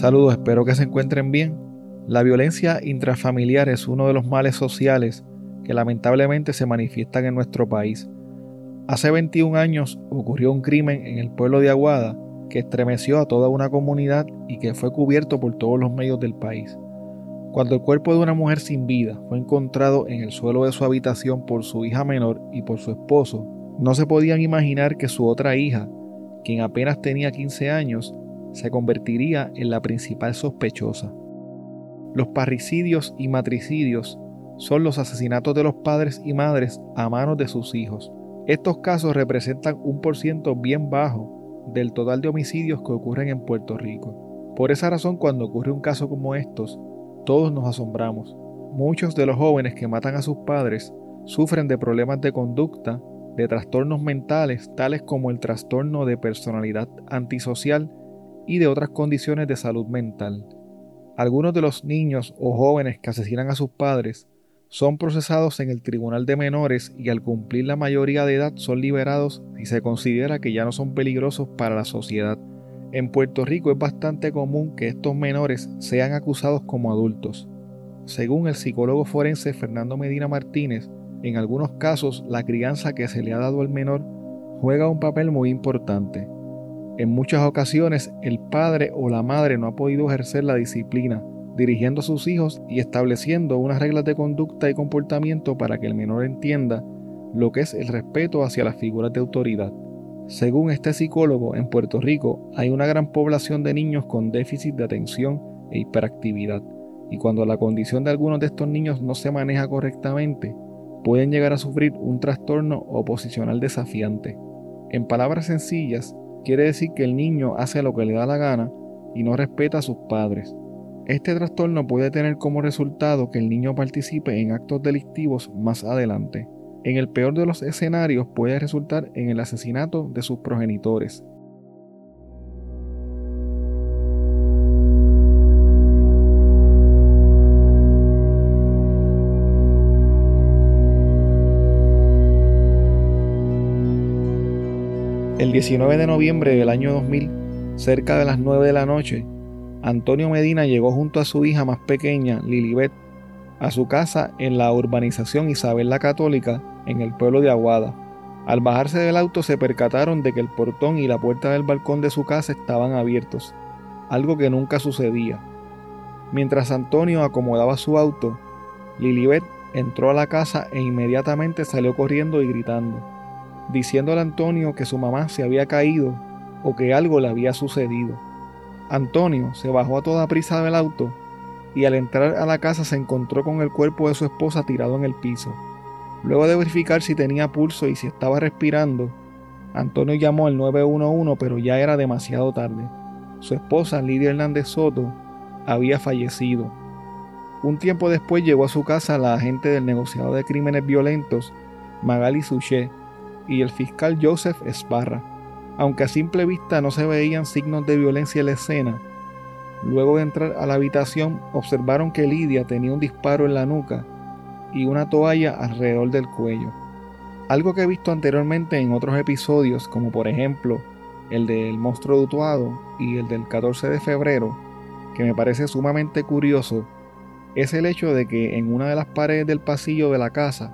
Saludos, espero que se encuentren bien. La violencia intrafamiliar es uno de los males sociales que lamentablemente se manifiestan en nuestro país. Hace 21 años ocurrió un crimen en el pueblo de Aguada que estremeció a toda una comunidad y que fue cubierto por todos los medios del país. Cuando el cuerpo de una mujer sin vida fue encontrado en el suelo de su habitación por su hija menor y por su esposo, no se podían imaginar que su otra hija, quien apenas tenía 15 años, se convertiría en la principal sospechosa. Los parricidios y matricidios son los asesinatos de los padres y madres a manos de sus hijos. Estos casos representan un por ciento bien bajo del total de homicidios que ocurren en Puerto Rico. Por esa razón, cuando ocurre un caso como estos, todos nos asombramos. Muchos de los jóvenes que matan a sus padres sufren de problemas de conducta, de trastornos mentales, tales como el trastorno de personalidad antisocial y de otras condiciones de salud mental. Algunos de los niños o jóvenes que asesinan a sus padres son procesados en el Tribunal de Menores y al cumplir la mayoría de edad son liberados si se considera que ya no son peligrosos para la sociedad. En Puerto Rico es bastante común que estos menores sean acusados como adultos. Según el psicólogo forense Fernando Medina Martínez, en algunos casos la crianza que se le ha dado al menor juega un papel muy importante. En muchas ocasiones el padre o la madre no ha podido ejercer la disciplina, dirigiendo a sus hijos y estableciendo unas reglas de conducta y comportamiento para que el menor entienda lo que es el respeto hacia las figuras de autoridad. Según este psicólogo, en Puerto Rico hay una gran población de niños con déficit de atención e hiperactividad, y cuando la condición de algunos de estos niños no se maneja correctamente, pueden llegar a sufrir un trastorno oposicional desafiante. En palabras sencillas, quiere decir que el niño hace lo que le da la gana y no respeta a sus padres. Este trastorno puede tener como resultado que el niño participe en actos delictivos más adelante. En el peor de los escenarios puede resultar en el asesinato de sus progenitores. El 19 de noviembre del año 2000, cerca de las 9 de la noche, Antonio Medina llegó junto a su hija más pequeña, Lilibet, a su casa en la urbanización Isabel la Católica, en el pueblo de Aguada. Al bajarse del auto se percataron de que el portón y la puerta del balcón de su casa estaban abiertos, algo que nunca sucedía. Mientras Antonio acomodaba su auto, Lilibet entró a la casa e inmediatamente salió corriendo y gritando diciéndole a Antonio que su mamá se había caído o que algo le había sucedido. Antonio se bajó a toda prisa del auto y al entrar a la casa se encontró con el cuerpo de su esposa tirado en el piso. Luego de verificar si tenía pulso y si estaba respirando, Antonio llamó al 911 pero ya era demasiado tarde. Su esposa, Lidia Hernández Soto, había fallecido. Un tiempo después llegó a su casa la agente del negociado de crímenes violentos, Magali Suchet, y el fiscal Joseph Esparra. Aunque a simple vista no se veían signos de violencia en la escena, luego de entrar a la habitación observaron que Lidia tenía un disparo en la nuca y una toalla alrededor del cuello. Algo que he visto anteriormente en otros episodios, como por ejemplo el del monstruo de Utuado y el del 14 de febrero, que me parece sumamente curioso, es el hecho de que en una de las paredes del pasillo de la casa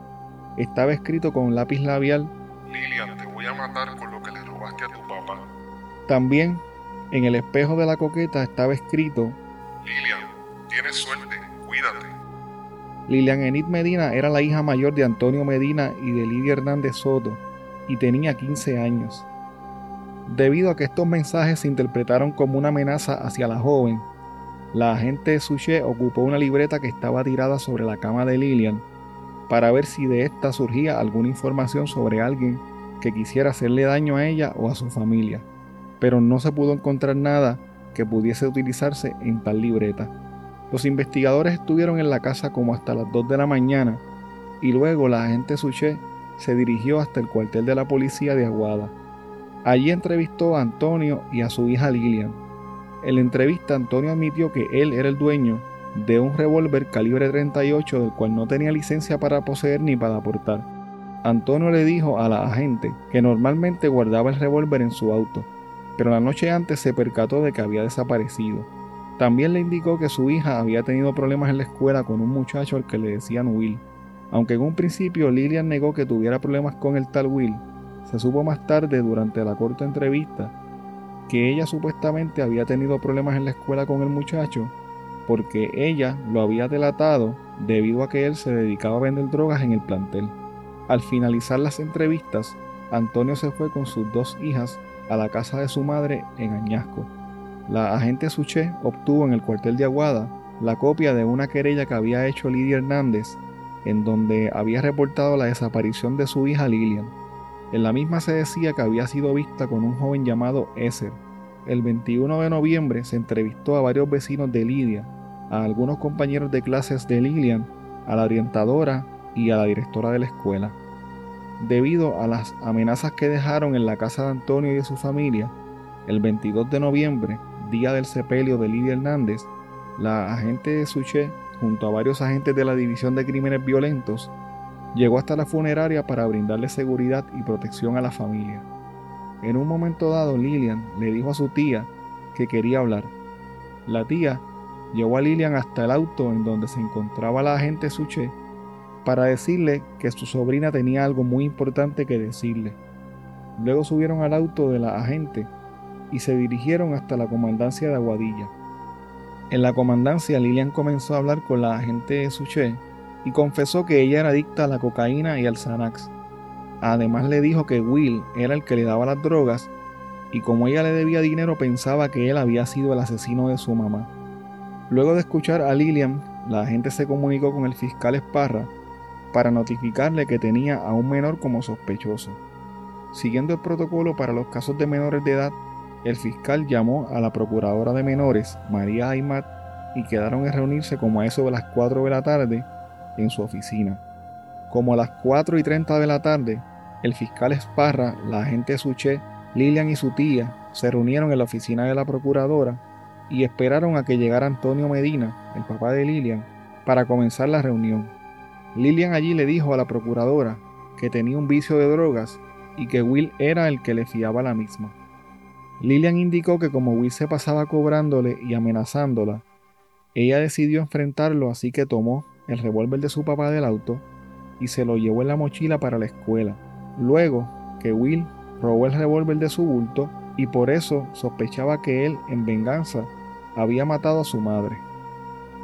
estaba escrito con lápiz labial Lilian, te voy a matar por lo que le robaste a tu papá. También, en el espejo de la coqueta estaba escrito, Lilian, tienes suerte, cuídate. Lilian Enid Medina era la hija mayor de Antonio Medina y de Lidia Hernández Soto, y tenía 15 años. Debido a que estos mensajes se interpretaron como una amenaza hacia la joven, la agente Suchet ocupó una libreta que estaba tirada sobre la cama de Lilian para ver si de esta surgía alguna información sobre alguien que quisiera hacerle daño a ella o a su familia, pero no se pudo encontrar nada que pudiese utilizarse en tal libreta. Los investigadores estuvieron en la casa como hasta las 2 de la mañana y luego la agente Suchet se dirigió hasta el cuartel de la policía de Aguada. Allí entrevistó a Antonio y a su hija Lilian. En la entrevista Antonio admitió que él era el dueño de un revólver calibre 38 del cual no tenía licencia para poseer ni para aportar. Antonio le dijo a la agente que normalmente guardaba el revólver en su auto, pero la noche antes se percató de que había desaparecido. También le indicó que su hija había tenido problemas en la escuela con un muchacho al que le decían Will. Aunque en un principio Lillian negó que tuviera problemas con el tal Will, se supo más tarde durante la corta entrevista que ella supuestamente había tenido problemas en la escuela con el muchacho porque ella lo había delatado debido a que él se dedicaba a vender drogas en el plantel. Al finalizar las entrevistas, Antonio se fue con sus dos hijas a la casa de su madre en Añasco. La agente Suché obtuvo en el cuartel de Aguada la copia de una querella que había hecho Lidia Hernández, en donde había reportado la desaparición de su hija Lilian. En la misma se decía que había sido vista con un joven llamado Eser. El 21 de noviembre se entrevistó a varios vecinos de Lidia, a algunos compañeros de clases de Lilian, a la orientadora y a la directora de la escuela. Debido a las amenazas que dejaron en la casa de Antonio y de su familia, el 22 de noviembre, día del sepelio de Lidia Hernández, la agente de Suché, junto a varios agentes de la División de Crímenes Violentos, Llegó hasta la funeraria para brindarle seguridad y protección a la familia. En un momento dado, Lilian le dijo a su tía que quería hablar. La tía llevó a Lilian hasta el auto en donde se encontraba la agente Suche para decirle que su sobrina tenía algo muy importante que decirle. Luego subieron al auto de la agente y se dirigieron hasta la comandancia de Aguadilla. En la comandancia, Lilian comenzó a hablar con la agente Suche y confesó que ella era adicta a la cocaína y al Xanax. Además le dijo que Will era el que le daba las drogas y como ella le debía dinero pensaba que él había sido el asesino de su mamá. Luego de escuchar a Lillian, la agente se comunicó con el fiscal Esparra para notificarle que tenía a un menor como sospechoso. Siguiendo el protocolo para los casos de menores de edad, el fiscal llamó a la procuradora de menores, María Aymat, y quedaron en reunirse como a eso de las 4 de la tarde en su oficina. Como a las 4 y 30 de la tarde, el fiscal Esparra, la agente Suché, Lilian y su tía se reunieron en la oficina de la procuradora y esperaron a que llegara Antonio Medina, el papá de Lilian, para comenzar la reunión. Lilian allí le dijo a la procuradora que tenía un vicio de drogas y que Will era el que le fiaba la misma. Lilian indicó que como Will se pasaba cobrándole y amenazándola, ella decidió enfrentarlo así que tomó el revólver de su papá del auto y se lo llevó en la mochila para la escuela. Luego que Will robó el revólver de su bulto y por eso sospechaba que él, en venganza, había matado a su madre.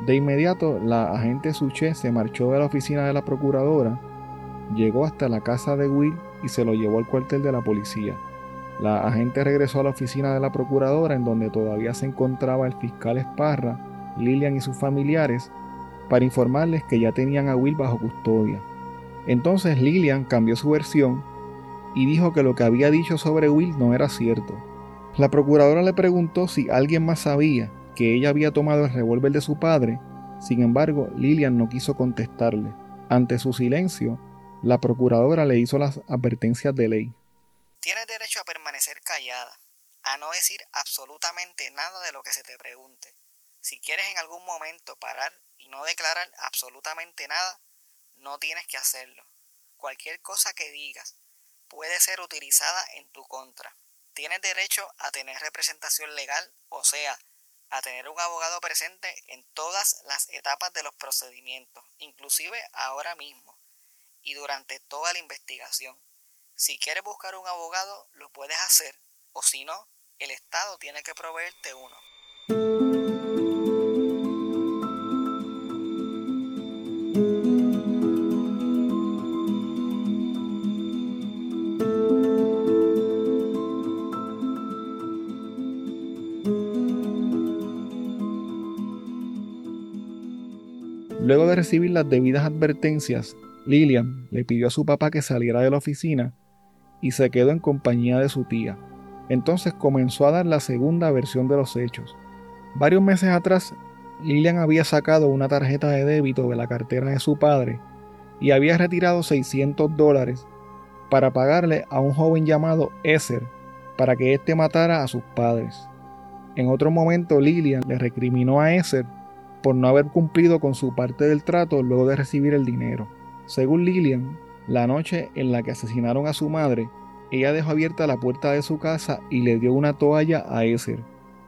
De inmediato, la agente Suché se marchó de la oficina de la procuradora, llegó hasta la casa de Will y se lo llevó al cuartel de la policía. La agente regresó a la oficina de la procuradora en donde todavía se encontraba el fiscal Esparra, Lilian y sus familiares, para informarles que ya tenían a Will bajo custodia. Entonces Lillian cambió su versión y dijo que lo que había dicho sobre Will no era cierto. La procuradora le preguntó si alguien más sabía que ella había tomado el revólver de su padre, sin embargo Lillian no quiso contestarle. Ante su silencio, la procuradora le hizo las advertencias de ley. Tienes derecho a permanecer callada, a no decir absolutamente nada de lo que se te pregunte. Si quieres en algún momento parar y no declarar absolutamente nada, no tienes que hacerlo. Cualquier cosa que digas puede ser utilizada en tu contra. Tienes derecho a tener representación legal, o sea, a tener un abogado presente en todas las etapas de los procedimientos, inclusive ahora mismo y durante toda la investigación. Si quieres buscar un abogado, lo puedes hacer, o si no, el Estado tiene que proveerte uno. Luego de recibir las debidas advertencias, Lillian le pidió a su papá que saliera de la oficina y se quedó en compañía de su tía. Entonces comenzó a dar la segunda versión de los hechos. Varios meses atrás, Lillian había sacado una tarjeta de débito de la cartera de su padre y había retirado 600 dólares para pagarle a un joven llamado Esser para que éste matara a sus padres. En otro momento, Lillian le recriminó a Esser por no haber cumplido con su parte del trato luego de recibir el dinero. Según Lillian, la noche en la que asesinaron a su madre, ella dejó abierta la puerta de su casa y le dio una toalla a Esser.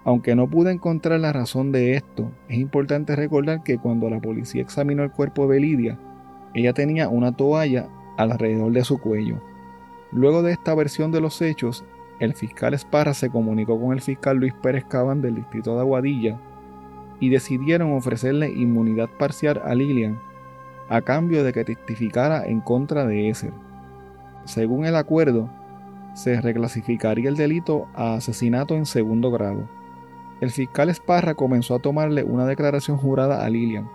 Aunque no pude encontrar la razón de esto, es importante recordar que cuando la policía examinó el cuerpo de Lidia, ella tenía una toalla alrededor de su cuello. Luego de esta versión de los hechos, el fiscal Esparra se comunicó con el fiscal Luis Pérez Cabán del distrito de Aguadilla y decidieron ofrecerle inmunidad parcial a Lilian a cambio de que testificara en contra de Esser. Según el acuerdo, se reclasificaría el delito a asesinato en segundo grado. El fiscal Esparra comenzó a tomarle una declaración jurada a Lilian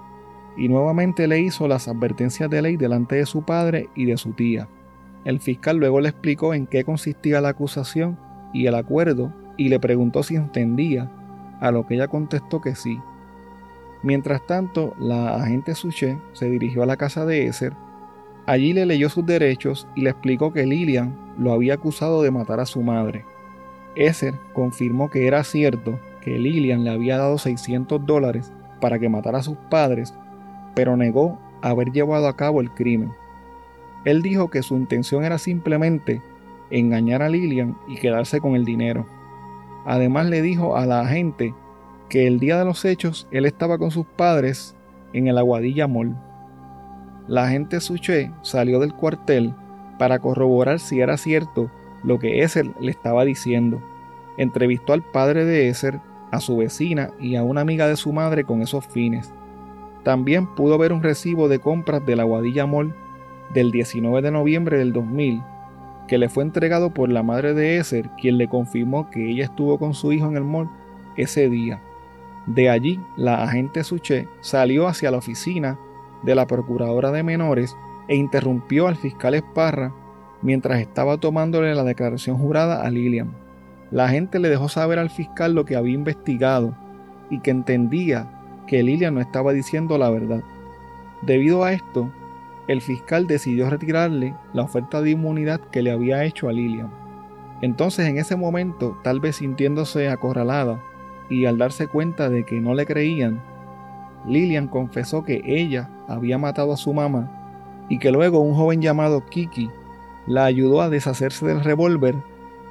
y nuevamente le hizo las advertencias de ley delante de su padre y de su tía. El fiscal luego le explicó en qué consistía la acusación y el acuerdo y le preguntó si entendía, a lo que ella contestó que sí. Mientras tanto, la agente Suchet se dirigió a la casa de Esser. Allí le leyó sus derechos y le explicó que Lilian lo había acusado de matar a su madre. Esser confirmó que era cierto que Lilian le había dado 600 dólares para que matara a sus padres, pero negó haber llevado a cabo el crimen. Él dijo que su intención era simplemente engañar a Lilian y quedarse con el dinero. Además le dijo a la agente que el día de los hechos él estaba con sus padres en el Aguadilla Mall. La agente Suche salió del cuartel para corroborar si era cierto lo que Esser le estaba diciendo. Entrevistó al padre de Esser, a su vecina y a una amiga de su madre con esos fines. También pudo ver un recibo de compras del Aguadilla Mall del 19 de noviembre del 2000 que le fue entregado por la madre de Esser, quien le confirmó que ella estuvo con su hijo en el mall ese día. De allí, la agente Suche salió hacia la oficina de la procuradora de menores e interrumpió al fiscal Esparra mientras estaba tomándole la declaración jurada a Lilian. La agente le dejó saber al fiscal lo que había investigado y que entendía que Lilian no estaba diciendo la verdad. Debido a esto, el fiscal decidió retirarle la oferta de inmunidad que le había hecho a Lilian. Entonces en ese momento, tal vez sintiéndose acorralada y al darse cuenta de que no le creían, Lilian confesó que ella había matado a su mamá y que luego un joven llamado Kiki la ayudó a deshacerse del revólver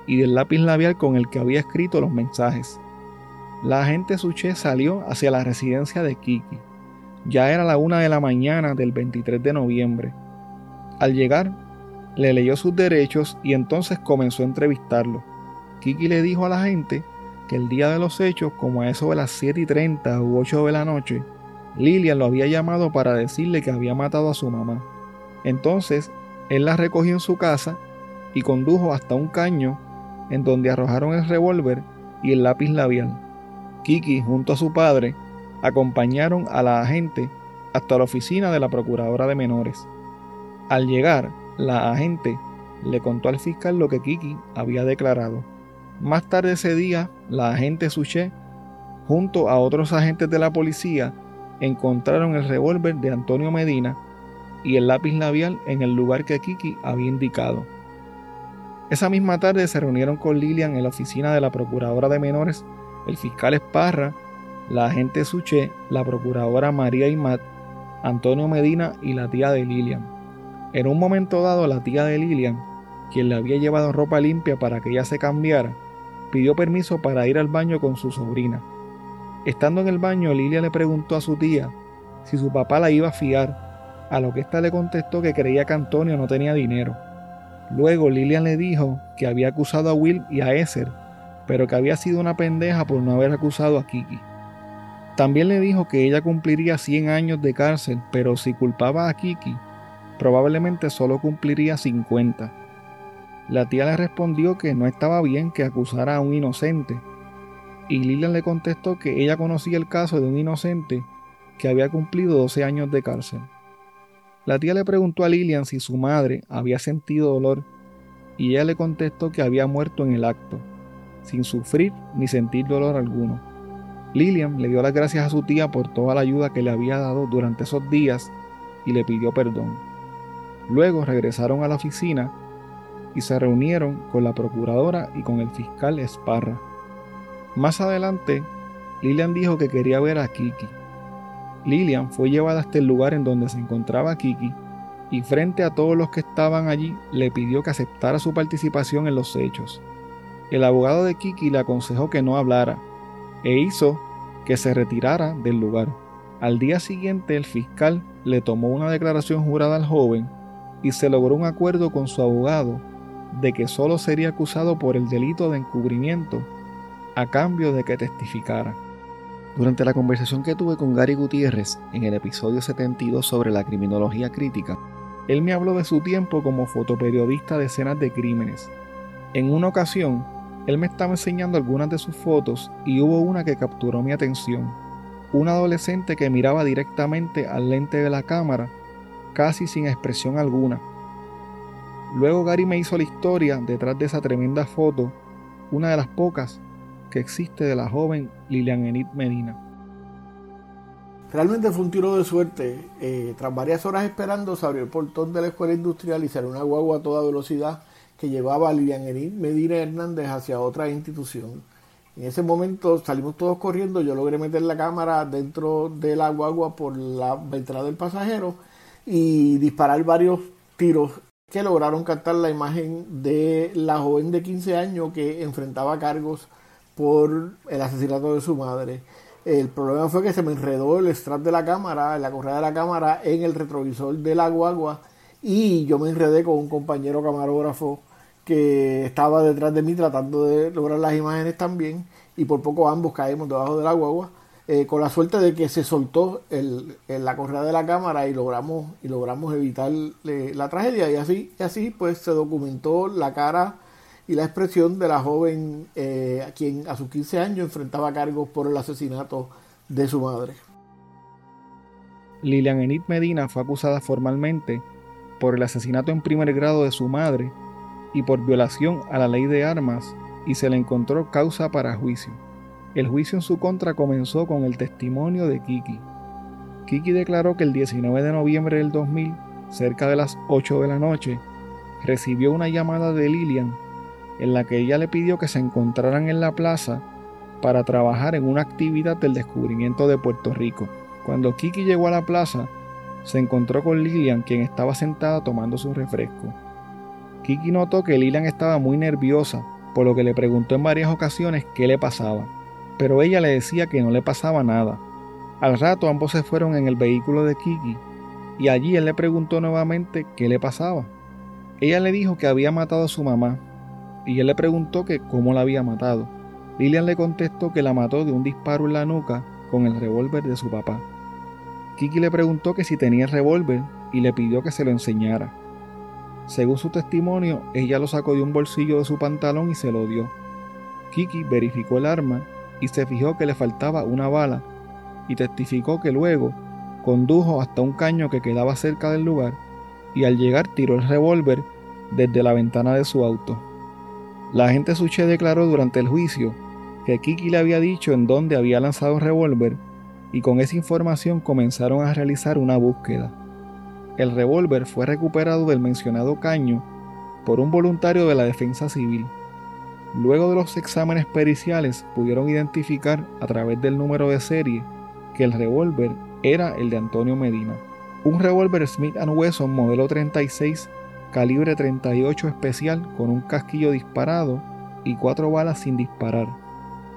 y del lápiz labial con el que había escrito los mensajes. La agente Suche salió hacia la residencia de Kiki. Ya era la una de la mañana del 23 de noviembre. Al llegar, le leyó sus derechos y entonces comenzó a entrevistarlo. Kiki le dijo a la gente que el día de los hechos, como a eso de las 7 y 30 u 8 de la noche, Lilian lo había llamado para decirle que había matado a su mamá. Entonces, él la recogió en su casa y condujo hasta un caño en donde arrojaron el revólver y el lápiz labial. Kiki, junto a su padre, acompañaron a la agente hasta la oficina de la procuradora de menores. Al llegar, la agente le contó al fiscal lo que Kiki había declarado. Más tarde ese día, la agente Suché, junto a otros agentes de la policía, encontraron el revólver de Antonio Medina y el lápiz labial en el lugar que Kiki había indicado. Esa misma tarde se reunieron con Lilian en la oficina de la procuradora de menores, el fiscal Esparra la agente Suche, la procuradora María Imat, Antonio Medina y la tía de Lilian. En un momento dado, la tía de Lilian, quien le había llevado ropa limpia para que ella se cambiara, pidió permiso para ir al baño con su sobrina. Estando en el baño, Lilian le preguntó a su tía si su papá la iba a fiar, a lo que ésta le contestó que creía que Antonio no tenía dinero. Luego Lilian le dijo que había acusado a Will y a Esser, pero que había sido una pendeja por no haber acusado a Kiki. También le dijo que ella cumpliría 100 años de cárcel, pero si culpaba a Kiki, probablemente solo cumpliría 50. La tía le respondió que no estaba bien que acusara a un inocente, y Lilian le contestó que ella conocía el caso de un inocente que había cumplido 12 años de cárcel. La tía le preguntó a Lilian si su madre había sentido dolor, y ella le contestó que había muerto en el acto, sin sufrir ni sentir dolor alguno. Lilian le dio las gracias a su tía por toda la ayuda que le había dado durante esos días y le pidió perdón. Luego regresaron a la oficina y se reunieron con la procuradora y con el fiscal Esparra. Más adelante, Lilian dijo que quería ver a Kiki. Lilian fue llevada hasta el lugar en donde se encontraba Kiki y frente a todos los que estaban allí le pidió que aceptara su participación en los hechos. El abogado de Kiki le aconsejó que no hablara, e hizo que se retirara del lugar. Al día siguiente el fiscal le tomó una declaración jurada al joven y se logró un acuerdo con su abogado de que solo sería acusado por el delito de encubrimiento a cambio de que testificara. Durante la conversación que tuve con Gary Gutiérrez en el episodio 72 sobre la criminología crítica, él me habló de su tiempo como fotoperiodista de escenas de crímenes. En una ocasión, él me estaba enseñando algunas de sus fotos y hubo una que capturó mi atención. Un adolescente que miraba directamente al lente de la cámara, casi sin expresión alguna. Luego Gary me hizo la historia detrás de esa tremenda foto, una de las pocas que existe de la joven Lilian Enid Medina. Realmente fue un tiro de suerte. Eh, tras varias horas esperando, se abrió el portón de la escuela industrial y salió una guagua a toda velocidad que llevaba a Lilian Enid Medina Hernández hacia otra institución. En ese momento salimos todos corriendo, yo logré meter la cámara dentro de la guagua por la ventana del pasajero y disparar varios tiros que lograron captar la imagen de la joven de 15 años que enfrentaba cargos por el asesinato de su madre. El problema fue que se me enredó el strap de la cámara, la correa de la cámara en el retrovisor de la guagua y yo me enredé con un compañero camarógrafo que estaba detrás de mí tratando de lograr las imágenes también y por poco ambos caímos debajo de la guagua eh, con la suerte de que se soltó el, la correa de la cámara y logramos y logramos evitar eh, la tragedia y así pues se documentó la cara y la expresión de la joven eh, a quien a sus 15 años enfrentaba cargos por el asesinato de su madre. Lilian Enid Medina fue acusada formalmente por el asesinato en primer grado de su madre y por violación a la ley de armas y se le encontró causa para juicio. El juicio en su contra comenzó con el testimonio de Kiki. Kiki declaró que el 19 de noviembre del 2000, cerca de las 8 de la noche, recibió una llamada de Lilian en la que ella le pidió que se encontraran en la plaza para trabajar en una actividad del descubrimiento de Puerto Rico. Cuando Kiki llegó a la plaza, se encontró con Lilian, quien estaba sentada tomando su refresco. Kiki notó que Lilian estaba muy nerviosa, por lo que le preguntó en varias ocasiones qué le pasaba, pero ella le decía que no le pasaba nada. Al rato ambos se fueron en el vehículo de Kiki y allí él le preguntó nuevamente qué le pasaba. Ella le dijo que había matado a su mamá y él le preguntó que cómo la había matado. Lilian le contestó que la mató de un disparo en la nuca con el revólver de su papá. Kiki le preguntó que si tenía el revólver y le pidió que se lo enseñara. Según su testimonio, ella lo sacó de un bolsillo de su pantalón y se lo dio. Kiki verificó el arma y se fijó que le faltaba una bala y testificó que luego condujo hasta un caño que quedaba cerca del lugar y al llegar tiró el revólver desde la ventana de su auto. La agente Suche declaró durante el juicio que Kiki le había dicho en dónde había lanzado el revólver y con esa información comenzaron a realizar una búsqueda. El revólver fue recuperado del mencionado caño por un voluntario de la defensa civil. Luego de los exámenes periciales pudieron identificar a través del número de serie que el revólver era el de Antonio Medina. Un revólver Smith Wesson modelo 36 calibre 38 especial con un casquillo disparado y cuatro balas sin disparar.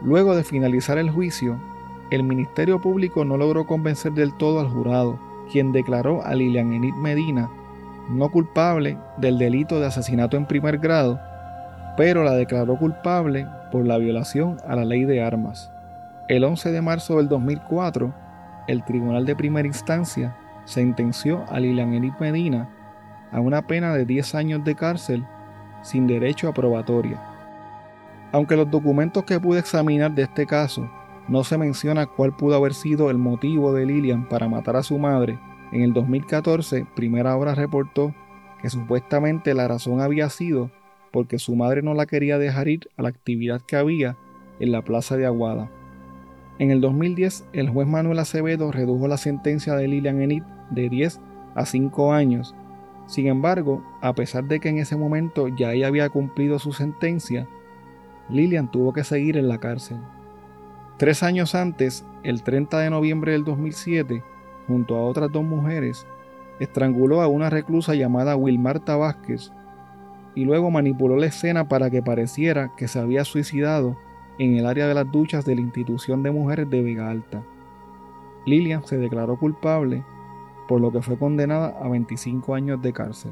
Luego de finalizar el juicio, el Ministerio Público no logró convencer del todo al jurado, quien declaró a Lilian Enid Medina no culpable del delito de asesinato en primer grado, pero la declaró culpable por la violación a la ley de armas. El 11 de marzo del 2004, el Tribunal de Primera Instancia sentenció a Lilian Enid Medina a una pena de 10 años de cárcel sin derecho a probatoria. Aunque los documentos que pude examinar de este caso no se menciona cuál pudo haber sido el motivo de Lilian para matar a su madre, en el 2014 Primera Hora reportó que supuestamente la razón había sido porque su madre no la quería dejar ir a la actividad que había en la plaza de Aguada. En el 2010, el juez Manuel Acevedo redujo la sentencia de Lilian Enid de 10 a 5 años sin embargo, a pesar de que en ese momento ya ella había cumplido su sentencia, Lilian tuvo que seguir en la cárcel. Tres años antes, el 30 de noviembre del 2007, junto a otras dos mujeres, estranguló a una reclusa llamada Wilmarta Vázquez y luego manipuló la escena para que pareciera que se había suicidado en el área de las duchas de la institución de mujeres de Vega Alta. Lilian se declaró culpable, por lo que fue condenada a 25 años de cárcel.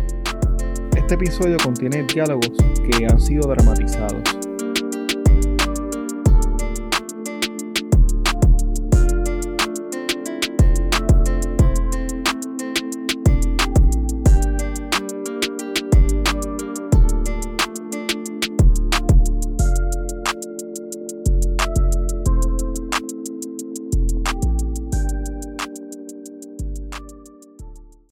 Este episodio contiene diálogos que han sido dramatizados.